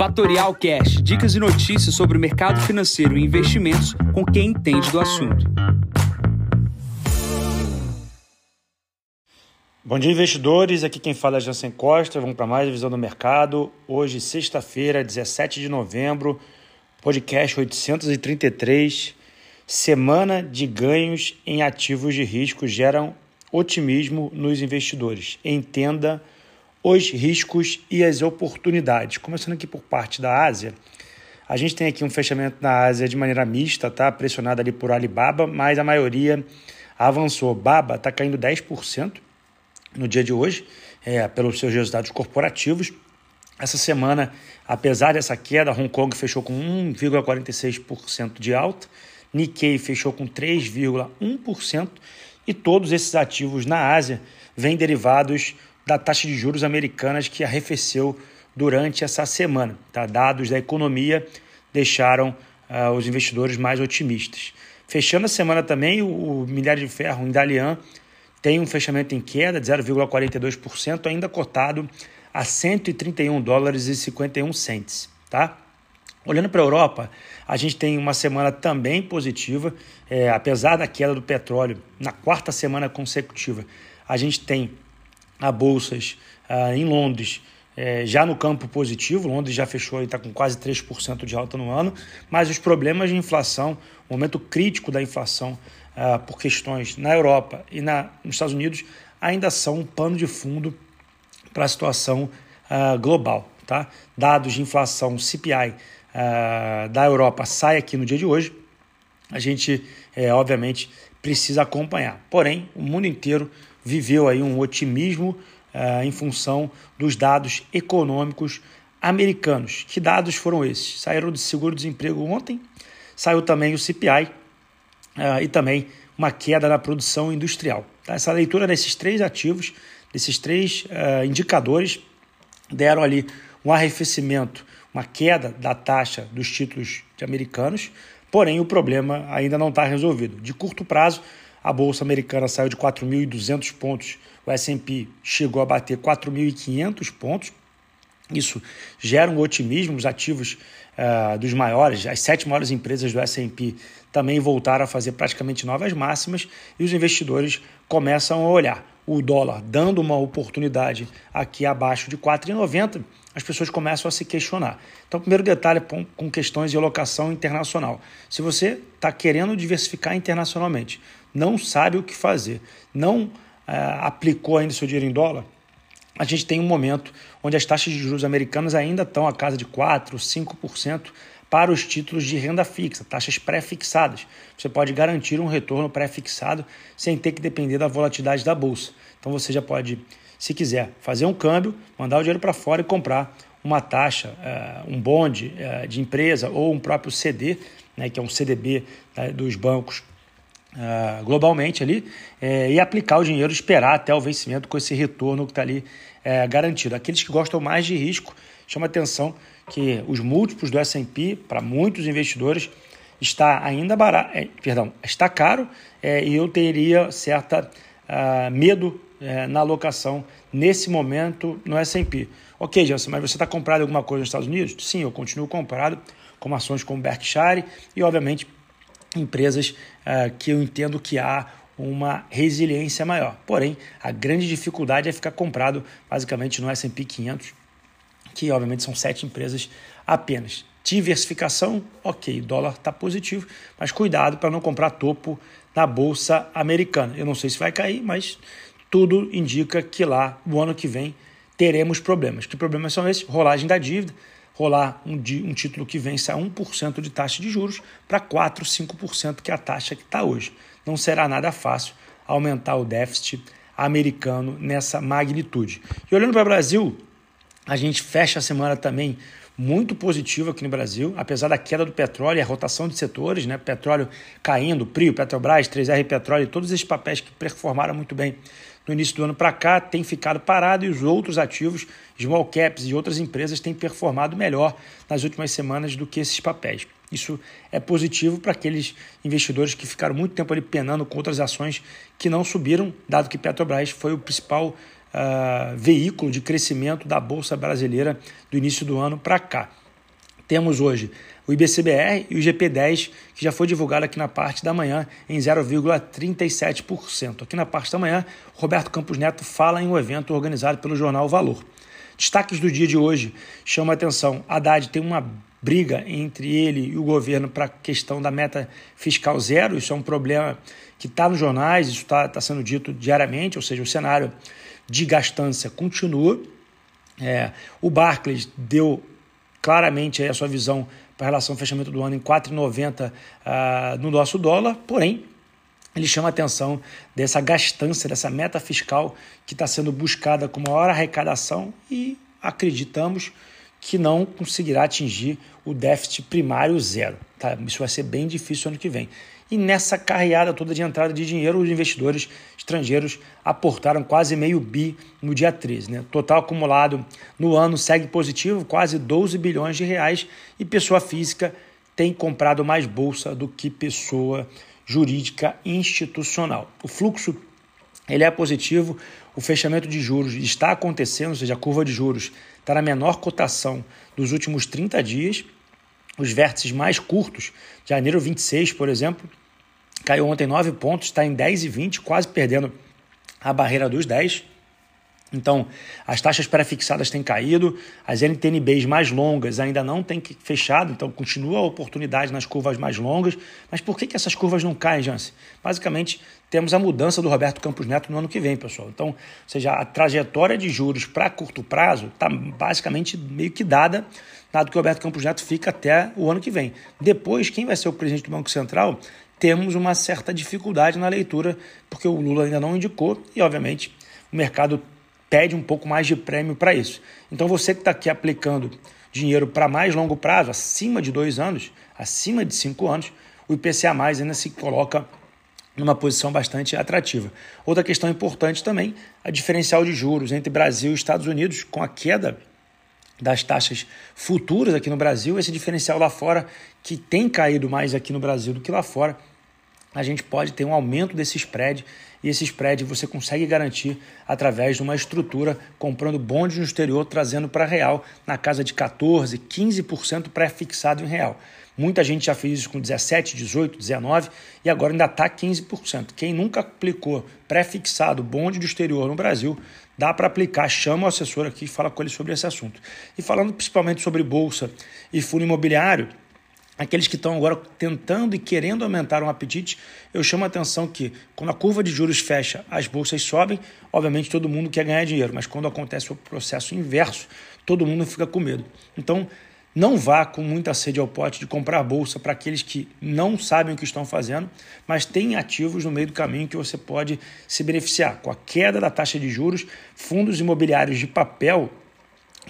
Fatorial Cash, dicas e notícias sobre o mercado financeiro e investimentos com quem entende do assunto. Bom dia, investidores. Aqui quem fala é Jansen Costa. Vamos para mais visão do mercado. Hoje, sexta-feira, 17 de novembro, podcast 833. Semana de ganhos em ativos de risco geram otimismo nos investidores. Entenda os riscos e as oportunidades. Começando aqui por parte da Ásia, a gente tem aqui um fechamento na Ásia de maneira mista, tá? Pressionado ali por Alibaba, mas a maioria avançou. Baba está caindo 10% no dia de hoje, é, pelos seus resultados corporativos. Essa semana, apesar dessa queda, Hong Kong fechou com 1,46% de alta, Nikkei fechou com 3,1% e todos esses ativos na Ásia vêm derivados da taxa de juros americanas que arrefeceu durante essa semana. Tá? Dados da economia deixaram uh, os investidores mais otimistas. Fechando a semana também, o, o minério de ferro em Dalian tem um fechamento em queda de 0,42%, ainda cotado a 131 dólares e 51 centes. Tá? Olhando para a Europa, a gente tem uma semana também positiva, é, apesar da queda do petróleo na quarta semana consecutiva. A gente tem a bolsas ah, em Londres é, já no campo positivo, Londres já fechou e está com quase 3% de alta no ano, mas os problemas de inflação, o momento crítico da inflação ah, por questões na Europa e na, nos Estados Unidos ainda são um pano de fundo para a situação ah, global. Tá? Dados de inflação CPI da Europa sai aqui no dia de hoje, a gente, é, obviamente, precisa acompanhar. Porém, o mundo inteiro viveu aí um otimismo uh, em função dos dados econômicos americanos. Que dados foram esses? Saíram do seguro-desemprego ontem, saiu também o CPI uh, eh, e também uma queda na produção industrial. Tá? Essa leitura desses três ativos, desses três uh, indicadores, deram ali um arrefecimento, uma queda da taxa dos títulos de americanos, porém o problema ainda não está resolvido. De curto prazo, a bolsa americana saiu de 4.200 pontos, o S&P chegou a bater 4.500 pontos. Isso gera um otimismo, os ativos uh, dos maiores, as sete maiores empresas do S&P também voltaram a fazer praticamente novas máximas e os investidores começam a olhar o dólar dando uma oportunidade aqui abaixo de 4,90, as pessoas começam a se questionar. Então, primeiro detalhe com questões de alocação internacional. Se você está querendo diversificar internacionalmente, não sabe o que fazer, não é, aplicou ainda seu dinheiro em dólar, a gente tem um momento onde as taxas de juros americanas ainda estão a casa de 4%, 5% para os títulos de renda fixa, taxas pré-fixadas. Você pode garantir um retorno pré-fixado sem ter que depender da volatilidade da bolsa. Então você já pode, se quiser, fazer um câmbio, mandar o dinheiro para fora e comprar uma taxa, uh, um bonde uh, de empresa ou um próprio CD, né, que é um CDB uh, dos bancos uh, globalmente ali e aplicar o dinheiro, esperar até o vencimento com esse retorno que está ali garantido. Aqueles que gostam mais de risco, chama atenção que os múltiplos do S&P, para muitos investidores, está ainda barato, é, perdão, está caro é, e eu teria certa uh, medo é, na alocação nesse momento no S&P. Ok, Jansen, mas você está comprado alguma coisa nos Estados Unidos? Sim, eu continuo comprado com ações como Berkshire e, obviamente, empresas uh, que eu entendo que há uma resiliência maior. Porém, a grande dificuldade é ficar comprado basicamente no S&P 500, que obviamente são sete empresas apenas. Diversificação, ok, dólar está positivo, mas cuidado para não comprar topo na bolsa americana. Eu não sei se vai cair, mas tudo indica que lá, no ano que vem, teremos problemas. Que problemas são esses? Rolagem da dívida, rolar um, um título que vence a 1% de taxa de juros para 4%, 5%, que é a taxa que está hoje. Não será nada fácil aumentar o déficit americano nessa magnitude. E olhando para o Brasil, a gente fecha a semana também muito positivo aqui no Brasil, apesar da queda do petróleo e a rotação de setores, né? Petróleo caindo, Prio, Petrobras, 3R Petróleo, todos esses papéis que performaram muito bem no início do ano para cá tem ficado parado e os outros ativos, small caps e outras empresas têm performado melhor nas últimas semanas do que esses papéis. Isso é positivo para aqueles investidores que ficaram muito tempo ali penando com outras ações que não subiram, dado que Petrobras foi o principal uh, veículo de crescimento da Bolsa Brasileira do início do ano para cá. Temos hoje o IBCBR e o GP10, que já foi divulgado aqui na parte da manhã em 0,37%. Aqui na parte da manhã, Roberto Campos Neto fala em um evento organizado pelo jornal Valor. Destaques do dia de hoje chama a atenção. Haddad tem uma briga entre ele e o governo para a questão da meta fiscal zero. Isso é um problema que está nos jornais, isso está tá sendo dito diariamente, ou seja, o cenário de gastança continua. É, o Barclays deu claramente a sua visão para relação ao fechamento do ano em 4,90 uh, ah, no nosso dólar, porém ele chama a atenção dessa gastança, dessa meta fiscal que está sendo buscada com maior arrecadação e acreditamos que não conseguirá atingir o déficit primário zero. Tá? Isso vai ser bem difícil ano que vem. E nessa carreada toda de entrada de dinheiro, os investidores estrangeiros aportaram quase meio bi no dia 13. Né? Total acumulado no ano segue positivo, quase 12 bilhões de reais, e pessoa física tem comprado mais bolsa do que pessoa jurídica institucional. O fluxo ele é positivo, o fechamento de juros está acontecendo, ou seja, a curva de juros está na menor cotação dos últimos 30 dias. Os vértices mais curtos, janeiro 26, por exemplo, caiu ontem 9 pontos, está em 10,20, quase perdendo a barreira dos 10. Então, as taxas pré-fixadas têm caído, as NTNBs mais longas ainda não têm fechado, então continua a oportunidade nas curvas mais longas. Mas por que, que essas curvas não caem, Jance? Basicamente, temos a mudança do Roberto Campos Neto no ano que vem, pessoal. Então, seja, a trajetória de juros para curto prazo está basicamente meio que dada, dado que o Roberto Campos Neto fica até o ano que vem. Depois, quem vai ser o presidente do Banco Central, temos uma certa dificuldade na leitura, porque o Lula ainda não indicou e, obviamente, o mercado pede um pouco mais de prêmio para isso. Então você que está aqui aplicando dinheiro para mais longo prazo, acima de dois anos, acima de cinco anos, o IPCA mais ainda se coloca numa posição bastante atrativa. Outra questão importante também, a diferencial de juros entre Brasil e Estados Unidos, com a queda das taxas futuras aqui no Brasil, esse diferencial lá fora, que tem caído mais aqui no Brasil do que lá fora, a gente pode ter um aumento desse spread e esse spread você consegue garantir através de uma estrutura comprando bondes no exterior, trazendo para real na casa de 14, 15% pré-fixado em real. Muita gente já fez isso com 17, 18, 19 e agora ainda está 15%. Quem nunca aplicou pré-fixado bonde do exterior no Brasil, dá para aplicar, chama o assessor aqui e fala com ele sobre esse assunto. E falando principalmente sobre bolsa e fundo imobiliário, aqueles que estão agora tentando e querendo aumentar um apetite, eu chamo a atenção que quando a curva de juros fecha, as bolsas sobem, obviamente todo mundo quer ganhar dinheiro, mas quando acontece o processo inverso, todo mundo fica com medo. Então, não vá com muita sede ao pote de comprar bolsa para aqueles que não sabem o que estão fazendo, mas têm ativos no meio do caminho que você pode se beneficiar. Com a queda da taxa de juros, fundos imobiliários de papel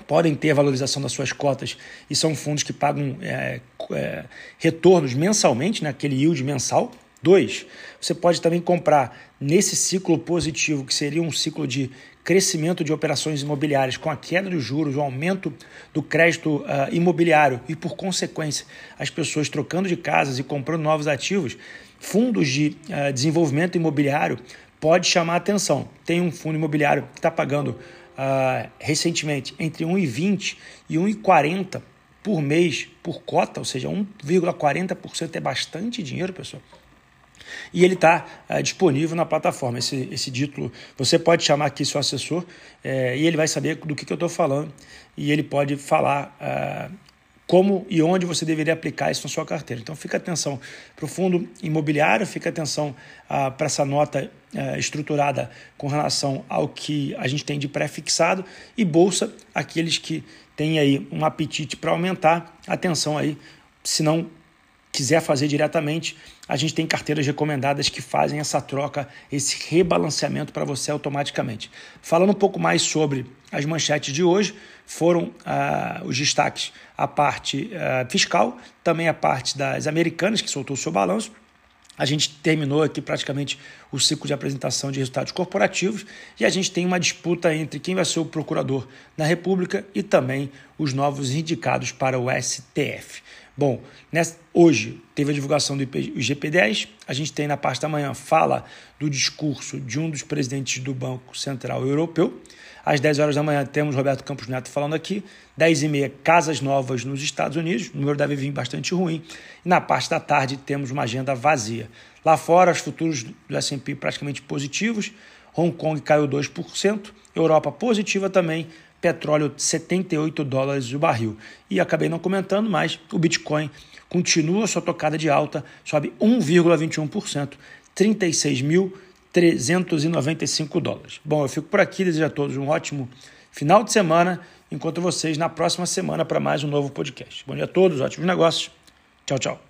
podem ter valorização das suas cotas e são fundos que pagam é, é, retornos mensalmente, né, yield mensal. Dois, você pode também comprar nesse ciclo positivo, que seria um ciclo de crescimento de operações imobiliárias com a queda dos juros, o aumento do crédito uh, imobiliário e, por consequência, as pessoas trocando de casas e comprando novos ativos, fundos de uh, desenvolvimento imobiliário pode chamar atenção. Tem um fundo imobiliário que está pagando uh, recentemente entre 1,20 e 1,40 por mês por cota, ou seja, 1,40% é bastante dinheiro, pessoal. E ele está ah, disponível na plataforma. Esse, esse título, você pode chamar aqui seu assessor uh, e ele vai saber do que, que eu estou falando e ele pode falar uh, como e onde você deveria aplicar isso na sua carteira. Então, fica atenção para o fundo imobiliário, fica atenção ah, para essa nota ah, estruturada com relação ao que a gente tem de pré-fixado e bolsa, aqueles que têm aí um apetite para aumentar, atenção aí, se não quiser fazer diretamente, a gente tem carteiras recomendadas que fazem essa troca, esse rebalanceamento para você automaticamente. Falando um pouco mais sobre as manchetes de hoje, foram ah, os destaques a parte ah, fiscal, também a parte das americanas, que soltou o seu balanço. A gente terminou aqui praticamente o ciclo de apresentação de resultados corporativos e a gente tem uma disputa entre quem vai ser o procurador na República e também os novos indicados para o STF. Bom, nessa, hoje teve a divulgação do IGP-10, a gente tem na parte da manhã fala do discurso de um dos presidentes do Banco Central Europeu. Às 10 horas da manhã temos Roberto Campos Neto falando aqui. 10 e meia, casas novas nos Estados Unidos. O número deve vir bastante ruim. E na parte da tarde temos uma agenda vazia. Lá fora, os futuros do S&P praticamente positivos. Hong Kong caiu 2%. Europa positiva também petróleo 78 dólares o barril. E acabei não comentando, mas o Bitcoin continua sua tocada de alta, sobe 1,21%, 36.395 dólares. Bom, eu fico por aqui, desejo a todos um ótimo final de semana. Encontro vocês na próxima semana para mais um novo podcast. Bom dia a todos, ótimos negócios. Tchau, tchau.